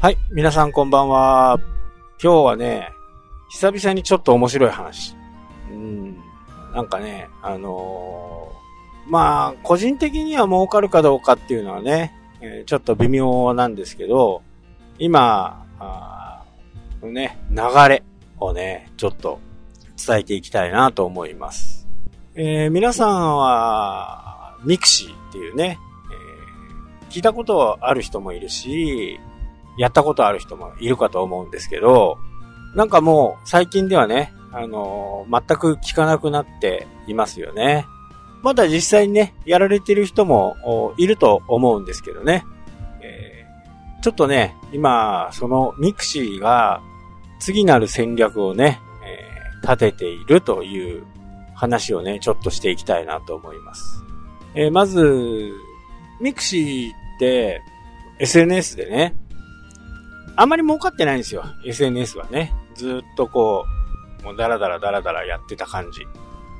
はい、皆さんこんばんは。今日はね、久々にちょっと面白い話。うん、なんかね、あのーまあ、個人的には儲かるかどうかっていうのはね、えちょっと微妙なんですけど、今、あーね、流れをね、ちょっと伝えていきたいなと思います。えー皆さんは、 mixi っていうね、えー聞いたことある人もいるし、やったことある人もいるかと思うんですけど、なんかもう最近ではね、あのー全く聞かなくなっていますよね。まだ実際にね、やられてる人もいると思うんですけどね。えーちょっとね、今、その mixi が次なる戦略をね、えー立てているという話をね、ちょっとしていきたいなと思います。えーまず、 mixi って SNS でね、あんまり儲かってないんですよ。SNS はね。ずっとこう、もうダラダラダラダラやってた感じ。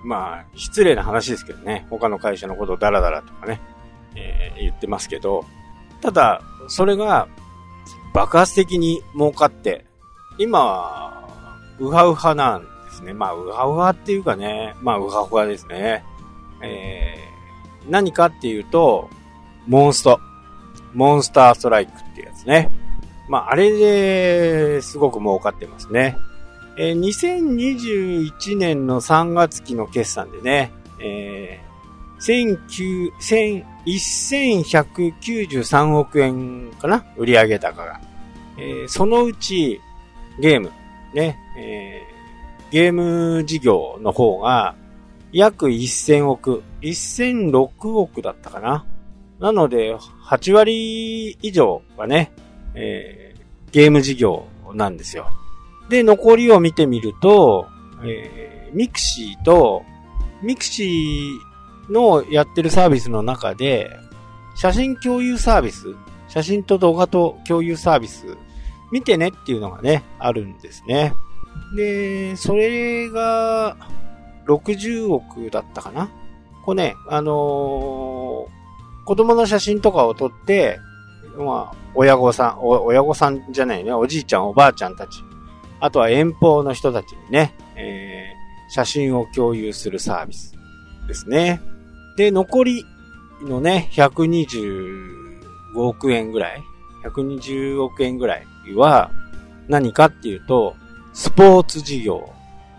まあ、失礼な話ですけどね。他の会社のことをダラダラとかね、えー言ってますけど。ただ、それが爆発的に儲かって、今は、ウハウハなんですね。まあ、ウハウハっていうかね、まあ、ウハウハですね。えー何かっていうと、モンスト。モンスターストライクっていうやつね。まあ、あれですごく儲かってますね。えー2021年の3月期の決算でね、えー、1193億円かな売上高が。えーそのうち、ゲーム、ね、えーゲーム事業の方が、約1000億、1006億だったかな。なので、8割以上がね、えーゲーム事業なんですよ。で、残りを見てみると、えー mixi と、 mixi のやってるサービスの中で、写真共有サービス、写真と動画と共有サービス、見てねっていうのがね、あるんですね。で、それが、60億だったかな？これね、あのー子供の写真とかを撮って、まあ、親御さん、親御さんじゃないね、おじいちゃん、おばあちゃんたち、あとは遠方の人たちにね、えー写真を共有するサービスですね。で、残りのね、125億円ぐらい ?120 億円ぐらいは何かっていうと、スポーツ事業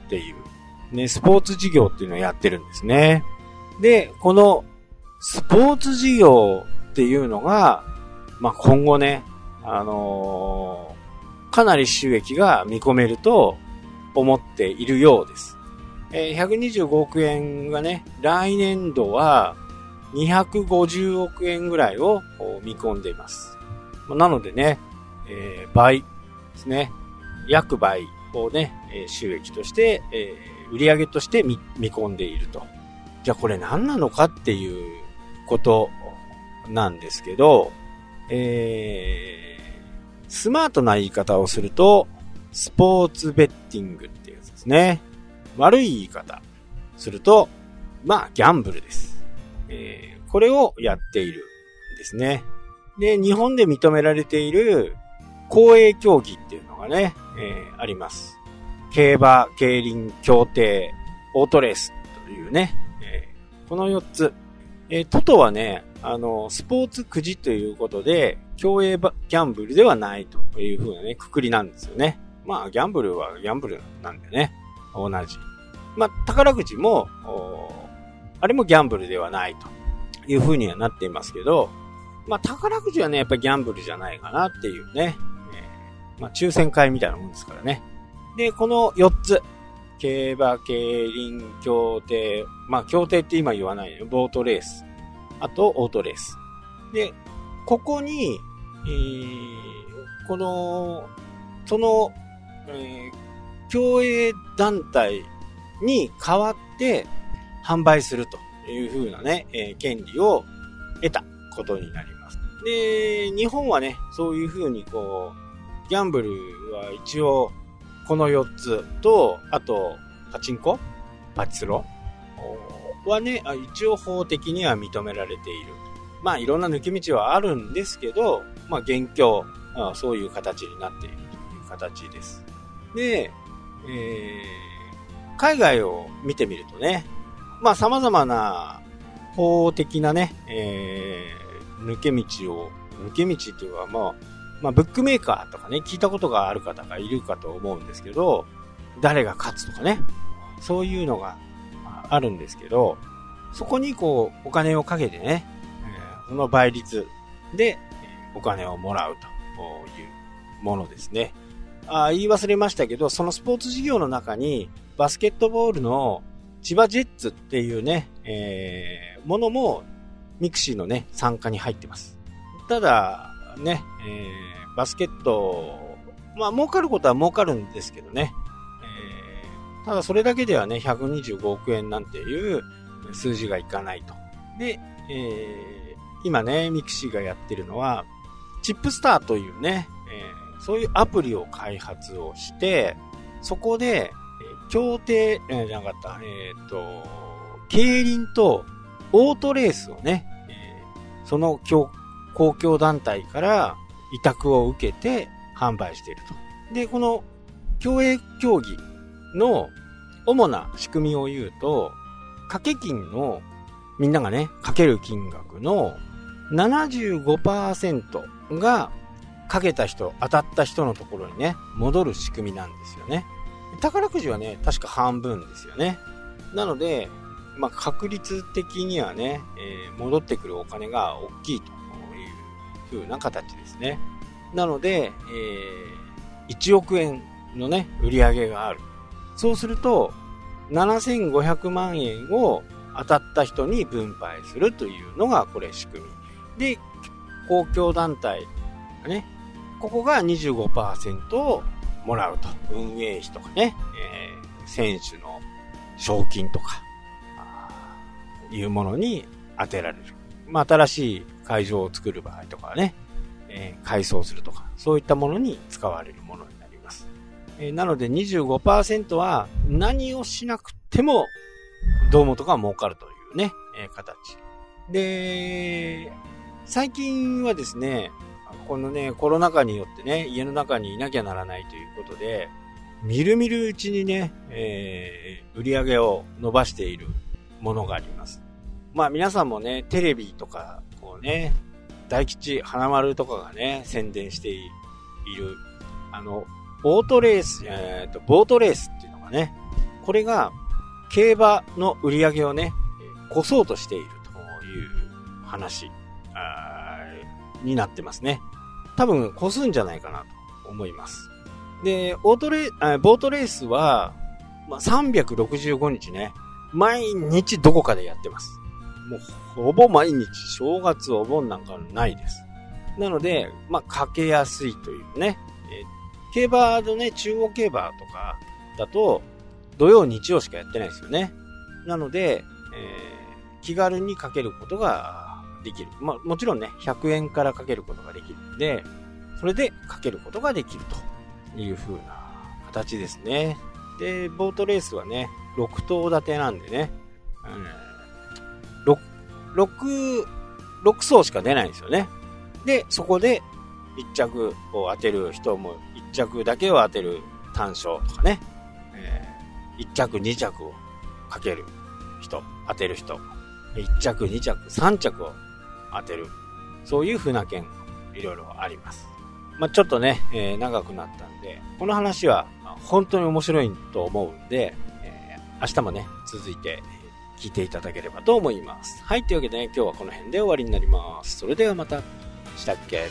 っていう、ね、スポーツ事業っていうのをやってるんですね。で、このスポーツ事業っていうのが、まあ、今後ね、あのーかなり収益が見込めると思っているようです。えー125億円がね、来年度は250億円ぐらいを見込んでいます。なのでね、えー倍ですね。約倍をね、収益として、えー売上として見見込んでいると。じゃあこれ何なのかっていうことなんですけど、えー、スマートな言い方をすると、スポーツベッティングっていうやつですね。悪い言い方すると、まあ、ギャンブルです。えーこれをやっているんですね。で、日本で認められている公営競技っていうのがね、えーあります。競馬、競輪、競艇、オートレースというね、えーこの4つ。えートトはね、あの、スポーツくじということで、競泳ばギャンブルではないという風なね、くくりなんですよね。まあ、ギャンブルはギャンブルなんでね、同じ。まあ、宝くじも、あれもギャンブルではないという風にはなっていますけど、まあ、宝くじはね、やっぱりギャンブルじゃないかなっていうね、えーまあ、抽選会みたいなもんですからね。で、この4つ。競馬、競輪、競艇。まあ、競艇って今言わないよ。ボートレース。あと、オートレース。で、ここに、えーこの、その、えー競泳団体に代わって販売するという風なね、えー権利を得たことになります。で、日本はね、そういう風にこう、ギャンブルは一応、この4つと、あと、パチンコパチスロはね、一応法的には認められている。まあいろんな抜け道はあるんですけど、まあ元凶あそういう形になっているという形です。で、えー、海外を見てみるとね、まあ様々な法的なね、えー、抜け道を、抜け道っていうか、まあ、まあ、ブックメーカーとかね、聞いたことがある方がいるかと思うんですけど、誰が勝つとかね、そういうのがあるんですけど、そこにこう、お金をかけてね、えー、その倍率でお金をもらうというものですね。あ言い忘れましたけど、そのスポーツ事業の中に、バスケットボールの千葉ジェッツっていうね、えー、ものも mixi のね、傘下に入ってます。ただ、ね、えー、バスケット、まあ儲かることは儲かるんですけどね、えー、ただそれだけではね、125億円なんていう数字がいかないと。で、えー、今ね、 mixi がやってるのは、 TIPSTAR というね、えー、そういうアプリを開発をして、そこで、競艇、えー、じゃなかった、えっ、ー、と、競輪とオートレースをね、えー、その公共団体から委託を受けて販売していると。で、この競泳競技の主な仕組みを言うと、掛け金のみんながね、かける金額の75%がかけた人、当たった人のところにね、戻る仕組みなんですよね。宝くじはね、確か半分ですよね。なので、まあ、確率的にはね、えー、戻ってくるお金が大きいという風な形ですね。なので、えー、1億円のね、売り上げがある。そうすると、7500万円を当たった人に分配するというのが、これ仕組み。で、公共団体がね、ここが25%をもらうと。運営費とかね、えー、選手の賞金とか、いうものに当てられる。まあ、新しい会場を作る場合とかね、えー、改装するとか、そういったものに使われるものに。え、なので25%は何をしなくても、どうもとか儲かるというね、え、形。で、最近はですね、このね、コロナ禍によってね、家の中にいなきゃならないということで、みるみるうちにね、えー、売り上げを伸ばしているものがあります。まあ皆さんもね、テレビとか、こうね、大吉、花丸とかがね、宣伝している、あの、オートレース、えっ、ー、と、ボートレースっていうのがね、これが、競馬の売り上げをね、越そうとしているという話、になってますね。多分、越すんじゃないかなと思います。で、オートレあボートレースは、まあ、365日ね、毎日どこかでやってます。もう、ほぼ毎日、正月、お盆なんかないです。なので、まあ、かけやすいというね。えー、競馬のね、中央競馬とかだと、土曜、日曜しかやってないですよね。なので、えー、気軽にかけることができる。まあ、もちろんね、100円からかけることができるんで、それでかけることができるという風な形ですね。で、ボートレースはね、6頭立てなんでね、6、6、6層しか出ないんですよね。で、そこで1着を当てる人も、1着だけを当てる単勝とかね、えー、1着2着をかける人、当てる人、1着2着3着を当てる、そういう船券、いろいろあります。まあ、ちょっとね、えー、長くなったんで、この話は本当に面白いと思うんで、えー、明日もね、続いて聞いていただければと思います。はい、というわけでね、今日はこの辺で終わりになります。それではまた、したっけ？